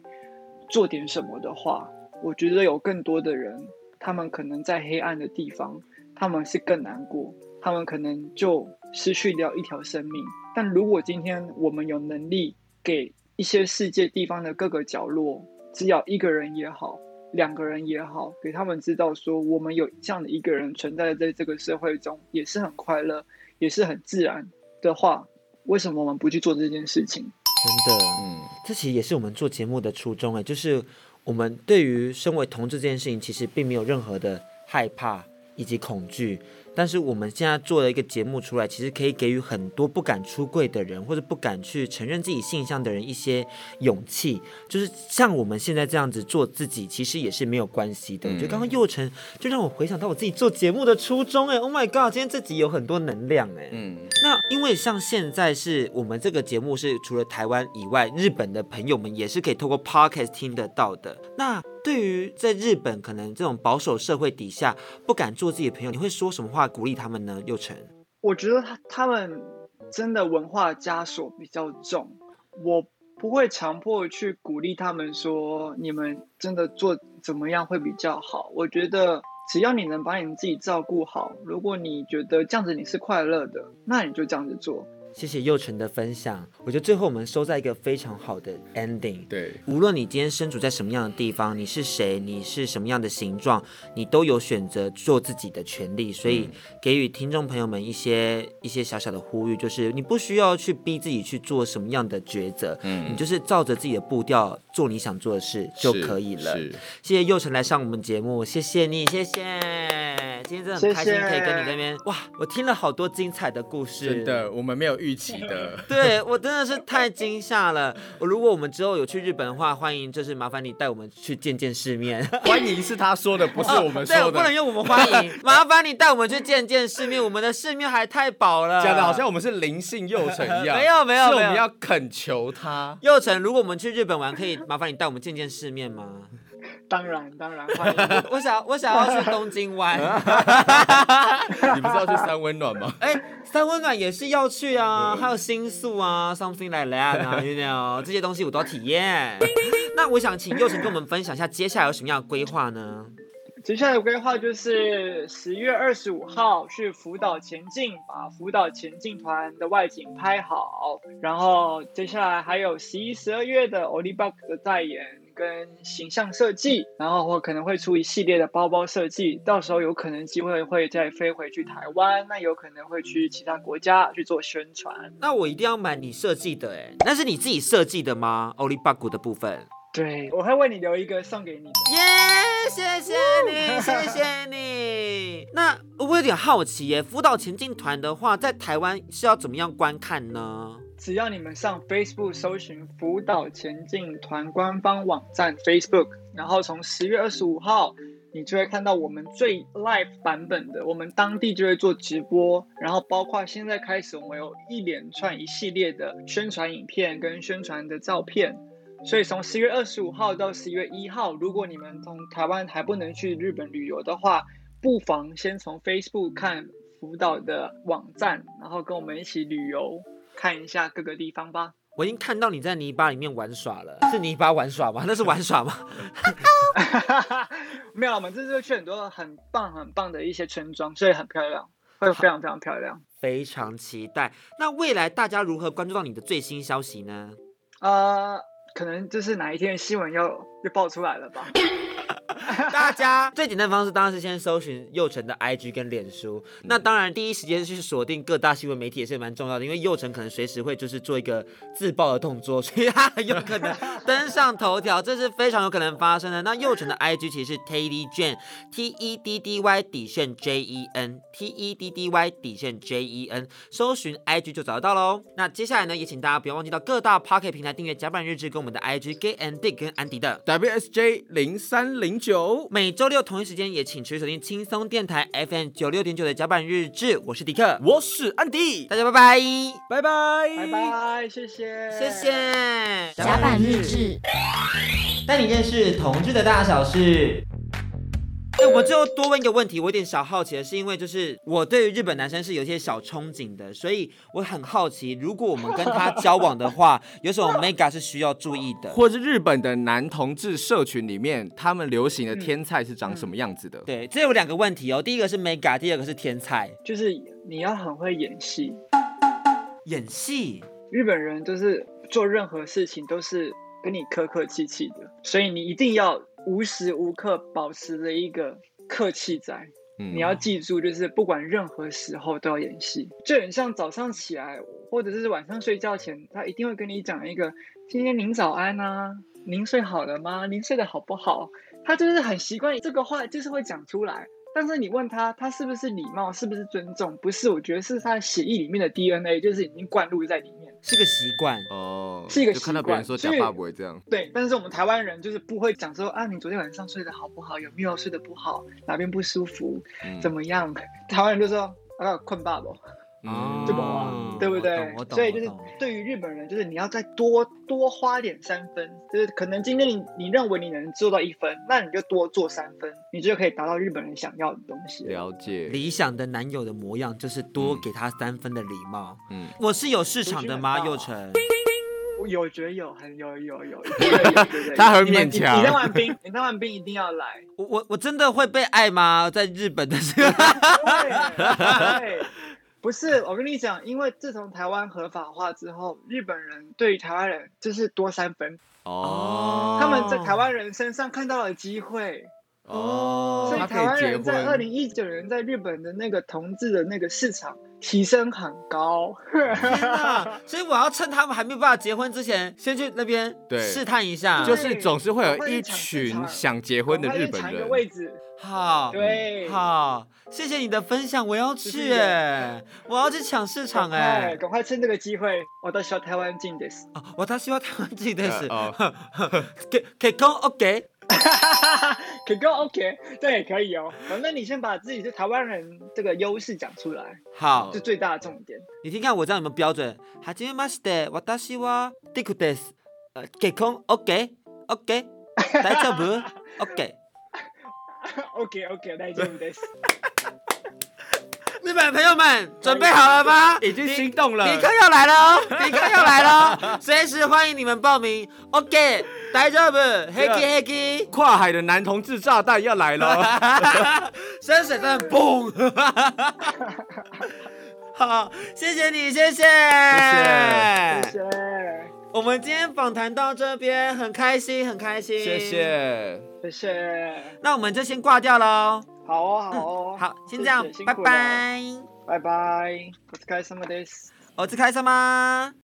做点什么的话，我觉得有更多的人，他们可能在黑暗的地方，他们是更难过，他们可能就失去掉一条生命。但如果今天我们有能力给一些世界地方的各个角落，只要一个人也好，两个人也好，给他们知道说，我们有这样的一个人存在在这个社会中，也是很快乐，也是很自然的话，为什么我们不去做这件事情？真的，嗯，这其实也是我们做节目的初衷哎，就是我们对于身为同志这件事情，其实并没有任何的害怕以及恐惧。但是我们现在做了一个节目出来，其实可以给予很多不敢出柜的人，或者不敢去承认自己性向的人一些勇气。就是像我们现在这样子做自己，其实也是没有关系的。我觉得刚刚佑成就让我回想到我自己做节目的初衷。哎，Oh my God，今天这集有很多能量哎。嗯，那因为像现在是我们这个节目是除了台湾以外，日本的朋友们也是可以透过 Podcast 听得到的。那对于在日本可能这种保守社会底下不敢做自己的朋友，你会说什么话鼓励他们呢？又成，我觉得他他们真的文化枷锁比较重，我不会强迫去鼓励他们说你们真的做怎么样会比较好。我觉得只要你能把你们自己照顾好，如果你觉得这样子你是快乐的，那你就这样子做。谢谢祐诚的分享，我觉得最后我们收在一个非常好的 ending。对，无论你今天身处在什么样的地方，你是谁，你是什么样的形状，你都有选择做自己的权利。所以给予听众朋友们一些一些小小的呼吁，就是你不需要去逼自己去做什么样的抉择，嗯，你就是照着自己的步调做你想做的事就可以了。谢谢祐诚来上我们节目，谢谢你，谢谢。今天真的很开心，可以跟你那边哇！我听了好多精彩的故事，真的，我们没有预期的。对，我真的是太惊吓了。如果我们之后有去日本的话，欢迎就是麻烦你带我们去见见世面。欢迎是他说的，不是我们 说的。对，我不能用我们欢迎，麻烦你带我们去见见世面。我们的世面还太薄了，讲的好像我们是灵性幼成一样。没有没有，是我们要恳求他。幼成，如果我们去日本玩，可以麻烦你带我们见见世面吗？当然，当然，欢迎。我想，我想要去东京湾。你不是要去三温暖吗？哎、欸，三温暖也是要去啊，还有新宿啊，something like that 啊，you know，这些东西我都要体验。那我想请祐诚跟我们分享一下，接下来有什么样的规划呢？接下来的规划就是十月二十五号去福岛前进，把福岛前进团的外景拍好。然后接下来还有十一、十二月的 Olibak 的代言。跟形象设计，然后我可能会出一系列的包包设计，到时候有可能机会会再飞回去台湾，那有可能会去其他国家去做宣传。那我一定要买你设计的哎，那是你自己设计的吗？Olibaku 的部分？对，我会为你留一个送给你。耶谢谢你，谢谢你。那我有点好奇耶，福岛前进团的话，在台湾是要怎么样观看呢？只要你们上 Facebook 搜寻福岛前进团官方网站 Facebook，然后从十月二十五号，你就会看到我们最 live 版本的，我们当地就会做直播，然后包括现在开始，我们有一连串一系列的宣传影片跟宣传的照片。所以从十月二十五号到十一月一号，如果你们从台湾还不能去日本旅游的话，不妨先从 Facebook 看福岛的网站，然后跟我们一起旅游。看一下各个地方吧。我已经看到你在泥巴里面玩耍了，是泥巴玩耍吗？那是玩耍吗？没有，我们这次去很多很棒很棒的一些村庄，所以很漂亮，会非常非常漂亮。非常期待。那未来大家如何关注到你的最新消息呢？呃，可能就是哪一天新闻要又爆出来了吧。大家最简单的方式当然是先搜寻祐诚的 IG 跟脸书。那当然第一时间去锁定各大新闻媒体也是蛮重要的，因为祐诚可能随时会就是做一个自爆的动作，所以他很有可能 登上头条，这是非常有可能发生的。那祐诚的 IG 其实是 Teddy Jen，T E D D Y 底线 J E N，T E D D Y 底线 J E N，搜寻 IG 就找得到喽。那接下来呢，也请大家不要忘记到各大 Pocket 平台订阅甲板日志跟我们的 IG Gay and Dick 跟安迪的 WSJ 零三零九。每周六同一时间也请持续锁定轻松电台 FM 九六点九的甲板日志，我是迪克，我是安迪，大家拜拜，拜拜，拜拜，谢谢，谢谢。甲板日志，带你认识同志的大小事。哎，我最后多问一个问题，我有点小好奇的是，因为就是我对于日本男生是有些小憧憬的，所以我很好奇，如果我们跟他交往的话，有什么 mega 是需要注意的，或者日本的男同志社群里面，他们流行的天菜是长什么样子的？嗯嗯、对，这有两个问题哦，第一个是 mega，第二个是天菜，就是你要很会演戏，演戏。日本人就是做任何事情都是跟你客客气气的，所以你一定要无时无刻保持着一个客气在。嗯你要记住，就是不管任何时候都要演戏，就很像早上起来或者是晚上睡觉前，他一定会跟你讲一个“今天您早安啊，您睡好了吗？您睡得好不好？”他就是很习惯这个话，就是会讲出来。但是你问他，他是不是礼貌，是不是尊重？不是，我觉得是他血液里面的 DNA，就是已经灌入在里面，是个习惯。哦，是一个就看到习惯别人说假所以话不会这样。对。但是我们台湾人就是不会讲说啊，你昨天晚上睡得好不好？有没有睡得不好？哪边不舒服？嗯怎么样？台湾人就说啊，困爸爸。嗯这么啊，对不对所以就是对于日本人，就是你要再多多花点三分，就是可能今天你你认为你能做到一分，那你就多做三分，你就可以达到日本人想要的东西。了解。理想的男友的模样就是多给他三分的礼貌。嗯，我是有市场的吗？佑成，我有觉得有，很有有有，有有 有有他很勉强你你当完兵，你当完兵一定要来。我我我真的会被爱吗？在日本的时候，不是我跟你讲，因为自从台湾合法化之后，日本人对于台湾人就是多三分，哦，他们在台湾人身上看到了机会。哦，所以台湾人在二婚。零一九年在日本的那个同志的那个市场提升很高。天哪！所以我要趁他们还没有办法结婚之前，先去那边对试探一下。就是总是会有一赶快去抢市群场想结婚的日本赶快去抢一个人。位置，好，对，好，谢谢你的分享，我要去是的哎，我要去抢市场赶哎快。赶快趁这个机会，我到小台湾进的。哦，私は台湾人です。呃哦，结结婚 OK？ 可够 OK，这也可以哦。反正你先把自己是台湾人这个优势讲出来，好是，最大的重点。你听看我这样有没有标准？はじめまして、私はディクです。呃，结婚 OK？OK？大丈夫 OK？ OK OK，大丈夫です。 日本朋友们准备好了吗？已经心动了尼克要来了哦，尼克要来了哦，随时欢迎你们报名。OK，大丈夫，Happy Happy，跨海的男同志炸弹要来了。深水真的嘣！好，谢谢你，谢谢，谢谢谢，我们今天访谈到这边，很开心，很开心，谢。谢。谢谢。那我们就先挂掉喽。好哦，好哦。好，先这样谢谢，辛拜苦了拜。拜拜。お疲れ様です。お疲れ様。